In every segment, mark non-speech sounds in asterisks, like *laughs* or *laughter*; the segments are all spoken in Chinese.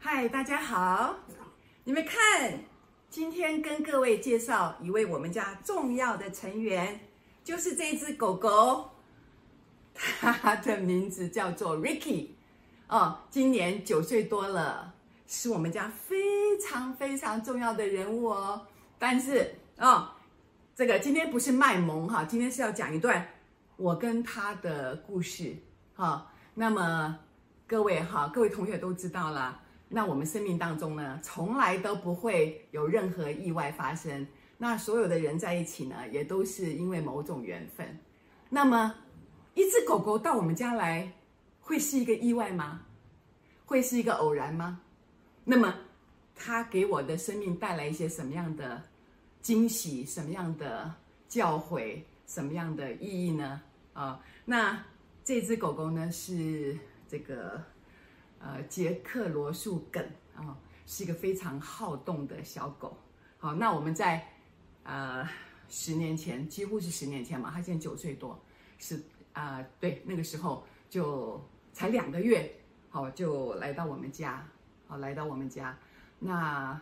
嗨，大家好！你们看，今天跟各位介绍一位我们家重要的成员，就是这只狗狗，它的名字叫做 Ricky，哦，今年九岁多了，是我们家非常非常重要的人物哦。但是哦，这个今天不是卖萌哈，今天是要讲一段我跟他的故事哈。那么各位哈，各位同学都知道了。那我们生命当中呢，从来都不会有任何意外发生。那所有的人在一起呢，也都是因为某种缘分。那么，一只狗狗到我们家来，会是一个意外吗？会是一个偶然吗？那么，它给我的生命带来一些什么样的惊喜？什么样的教诲？什么样的意义呢？啊，那这只狗狗呢，是这个。呃，杰克罗素梗啊、是一个非常好动的小狗。好，那我们在呃十年前，几乎是十年前嘛，它现在九岁多，是啊、呃，对，那个时候就才两个月，好，就来到我们家，好，来到我们家。那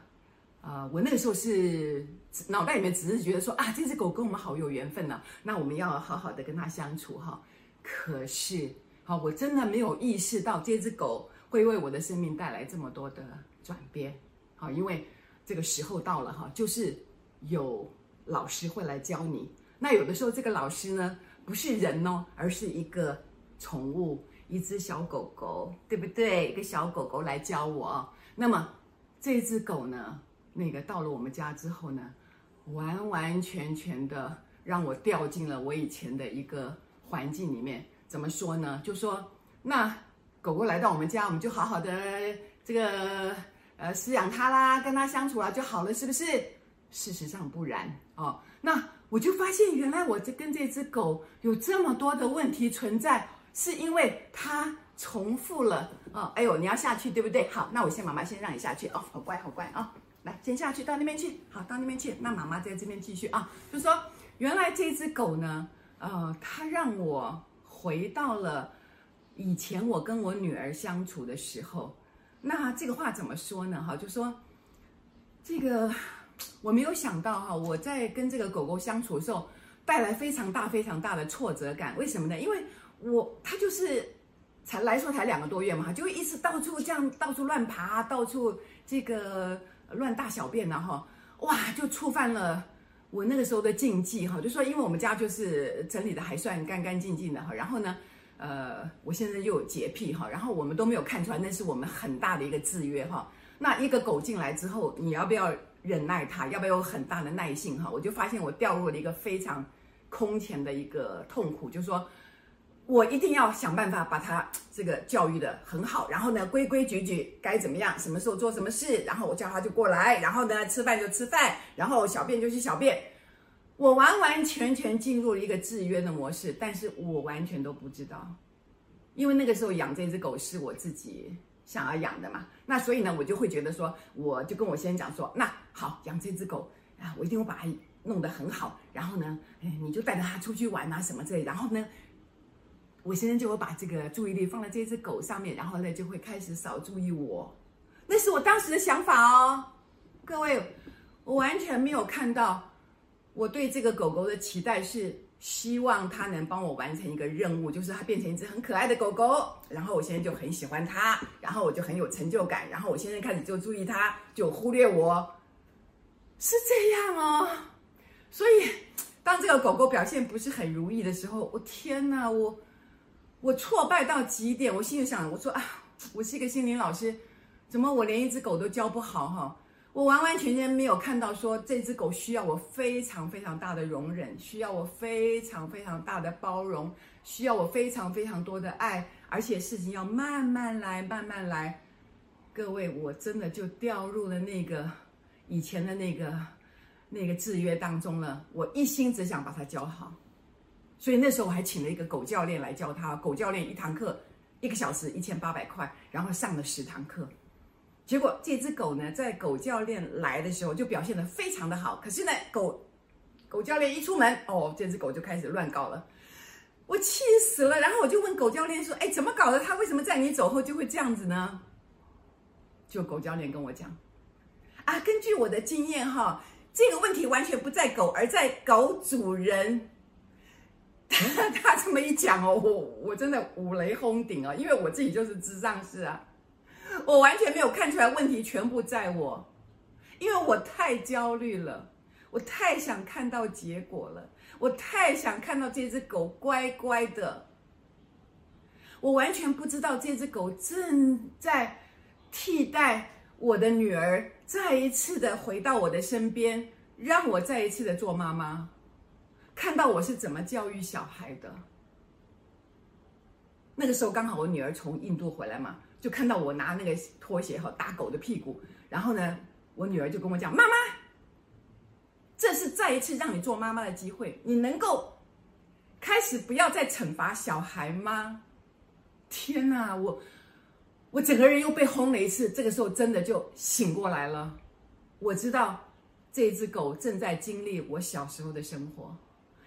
啊、我那个时候是脑袋里面只是觉得说啊，这只狗跟我们好有缘分呢、啊，那我们要好好的跟它相处哈。可是，好，我真的没有意识到这只狗。会为我的生命带来这么多的转变，好，因为这个时候到了哈，就是有老师会来教你。那有的时候这个老师呢，不是人哦，而是一个宠物，一只小狗狗，对不对？一个小狗狗来教我。那么这只狗呢，那个到了我们家之后呢，完完全全的让我掉进了我以前的一个环境里面。怎么说呢？就说那。狗狗来到我们家，我们就好好的这个呃饲养它啦，跟它相处啦就好了，是不是？事实上不然哦。那我就发现，原来我这跟这只狗有这么多的问题存在，是因为它重复了哦。哎呦，你要下去对不对？好，那我先妈妈先让你下去哦，好乖好乖啊、哦，来先下去到那边去，好到那边去。那妈妈在这边继续啊，就说原来这只狗呢，呃，它让我回到了。以前我跟我女儿相处的时候，那这个话怎么说呢？哈，就说这个我没有想到哈，我在跟这个狗狗相处的时候，带来非常大、非常大的挫折感。为什么呢？因为我它就是才来说才两个多月嘛，就一直到处这样到处乱爬，到处这个乱大小便，然后哇，就触犯了我那个时候的禁忌哈。就说因为我们家就是整理的还算干干净净的哈，然后呢。呃，我现在又有洁癖哈，然后我们都没有看出来，那是我们很大的一个制约哈。那一个狗进来之后，你要不要忍耐它？要不要有很大的耐性哈？我就发现我掉入了一个非常空前的一个痛苦，就是说我一定要想办法把它这个教育得很好，然后呢，规规矩矩该怎么样，什么时候做什么事，然后我叫它就过来，然后呢，吃饭就吃饭，然后小便就去小便。我完完全全进入了一个制约的模式，但是我完全都不知道，因为那个时候养这只狗是我自己想要养的嘛，那所以呢，我就会觉得说，我就跟我先生讲说，那好，养这只狗啊，我一定会把它弄得很好，然后呢，哎，你就带着它出去玩啊什么之类，然后呢，我先生就会把这个注意力放在这只狗上面，然后呢，就会开始少注意我，那是我当时的想法哦，各位，我完全没有看到。我对这个狗狗的期待是希望它能帮我完成一个任务，就是它变成一只很可爱的狗狗，然后我现在就很喜欢它，然后我就很有成就感，然后我现在开始就注意它，就忽略我，是这样哦。所以当这个狗狗表现不是很如意的时候，我天哪，我我挫败到极点，我心里想，我说啊，我是一个心灵老师，怎么我连一只狗都教不好哈？我完完全全没有看到说这只狗需要我非常非常大的容忍，需要我非常非常大的包容，需要我非常非常多的爱，而且事情要慢慢来，慢慢来。各位，我真的就掉入了那个以前的那个那个制约当中了。我一心只想把它教好，所以那时候我还请了一个狗教练来教他。狗教练一堂课一个小时一千八百块，然后上了十堂课。结果这只狗呢，在狗教练来的时候就表现得非常的好。可是呢，狗狗教练一出门，哦，这只狗就开始乱搞了，我气死了。然后我就问狗教练说：“哎，怎么搞的？它为什么在你走后就会这样子呢？”就狗教练跟我讲：“啊，根据我的经验哈，这个问题完全不在狗，而在狗主人。”他 *laughs* 他这么一讲哦，我我真的五雷轰顶啊，因为我自己就是智障师啊，我完全没有看出来问题全部在我，因为我太焦虑了，我太想看到结果了，我太想看到这只狗乖乖的，我完全不知道这只狗正在替代我的女儿再一次的回到我的身边，让我再一次的做妈妈。看到我是怎么教育小孩的，那个时候刚好我女儿从印度回来嘛，就看到我拿那个拖鞋哈打狗的屁股，然后呢，我女儿就跟我讲：“妈妈，这是再一次让你做妈妈的机会，你能够开始不要再惩罚小孩吗？”天哪，我我整个人又被轰了一次，这个时候真的就醒过来了。我知道这只狗正在经历我小时候的生活。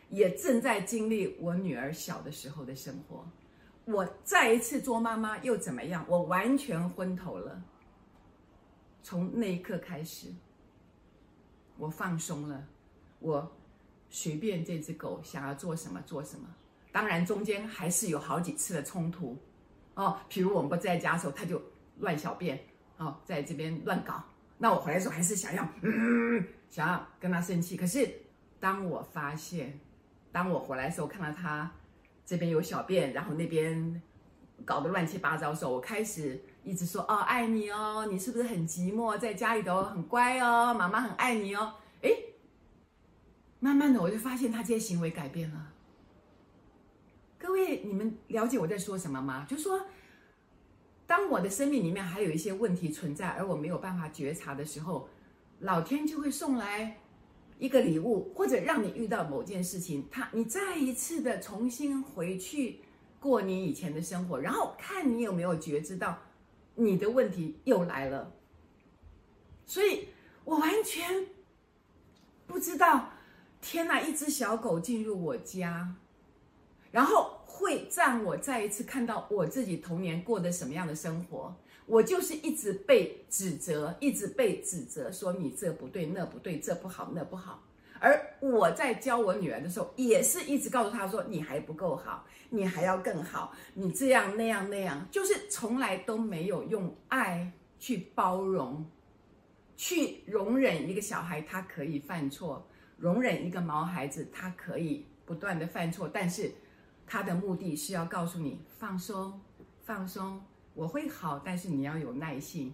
也正在经历我女儿小的时候的生活，我再一次做妈妈又怎么样？我完全昏头了。从那一刻开始，我放松了，我随便这只狗想要做什么做什么。当然中间还是有好几次的冲突哦，比如我们不在家的时候，它就乱小便哦，在这边乱搞。那我回来的时候还是想要嗯，想要跟它生气。可是当我发现。当我回来的时候，看到他这边有小便，然后那边搞得乱七八糟的时候，我开始一直说：“哦，爱你哦，你是不是很寂寞？在家里头很乖哦，妈妈很爱你哦。”诶，慢慢的我就发现他这些行为改变了。各位，你们了解我在说什么吗？就说，当我的生命里面还有一些问题存在，而我没有办法觉察的时候，老天就会送来。一个礼物，或者让你遇到某件事情，他你再一次的重新回去过你以前的生活，然后看你有没有觉知到你的问题又来了。所以我完全不知道，天哪！一只小狗进入我家，然后会让我再一次看到我自己童年过的什么样的生活。我就是一直被指责，一直被指责，说你这不对，那不对，这不好，那不好。而我在教我女儿的时候，也是一直告诉她说，你还不够好，你还要更好，你这样那样那样，就是从来都没有用爱去包容，去容忍一个小孩他可以犯错，容忍一个毛孩子他可以不断的犯错，但是他的目的是要告诉你放松，放松。我会好，但是你要有耐心。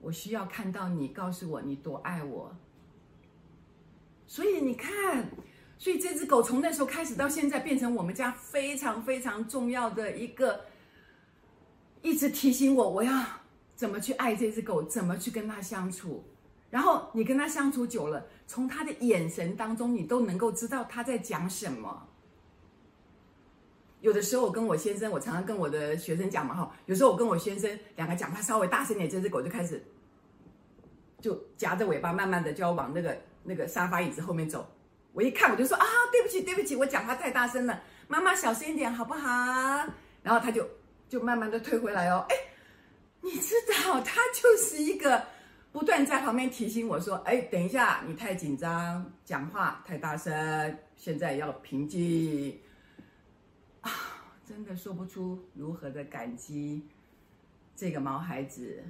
我需要看到你告诉我你多爱我。所以你看，所以这只狗从那时候开始到现在，变成我们家非常非常重要的一个，一直提醒我我要怎么去爱这只狗，怎么去跟它相处。然后你跟它相处久了，从它的眼神当中，你都能够知道它在讲什么。有的时候我跟我先生，我常常跟我的学生讲嘛，哈，有时候我跟我先生两个讲话稍微大声点，这只狗就开始就夹着尾巴，慢慢的就要往那个那个沙发椅子后面走。我一看我就说啊，对不起对不起，我讲话太大声了，妈妈小声一点好不好？然后他就就慢慢的退回来哦。哎，你知道，他就是一个不断在旁边提醒我说，哎，等一下，你太紧张，讲话太大声，现在要平静。真的说不出如何的感激这个毛孩子，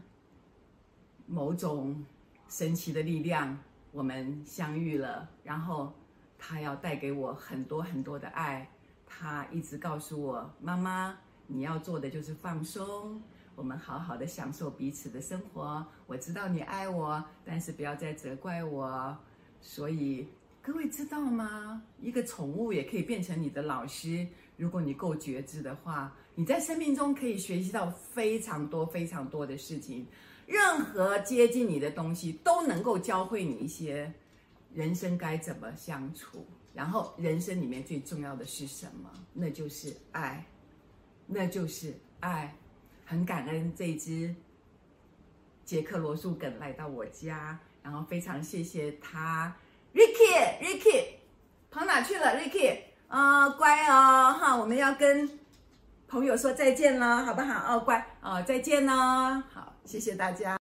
某种神奇的力量，我们相遇了，然后他要带给我很多很多的爱。他一直告诉我：“妈妈，你要做的就是放松，我们好好的享受彼此的生活。我知道你爱我，但是不要再责怪我。”所以各位知道吗？一个宠物也可以变成你的老师。如果你够觉知的话，你在生命中可以学习到非常多非常多的事情。任何接近你的东西都能够教会你一些人生该怎么相处。然后，人生里面最重要的是什么？那就是爱，那就是爱。很感恩这只杰克罗素梗来到我家，然后非常谢谢他，Ricky，Ricky。跑哪去了，Ricky？啊、乖哦，哈，我们要跟朋友说再见了，好不好？哦，乖，哦，再见了，好，谢谢大家。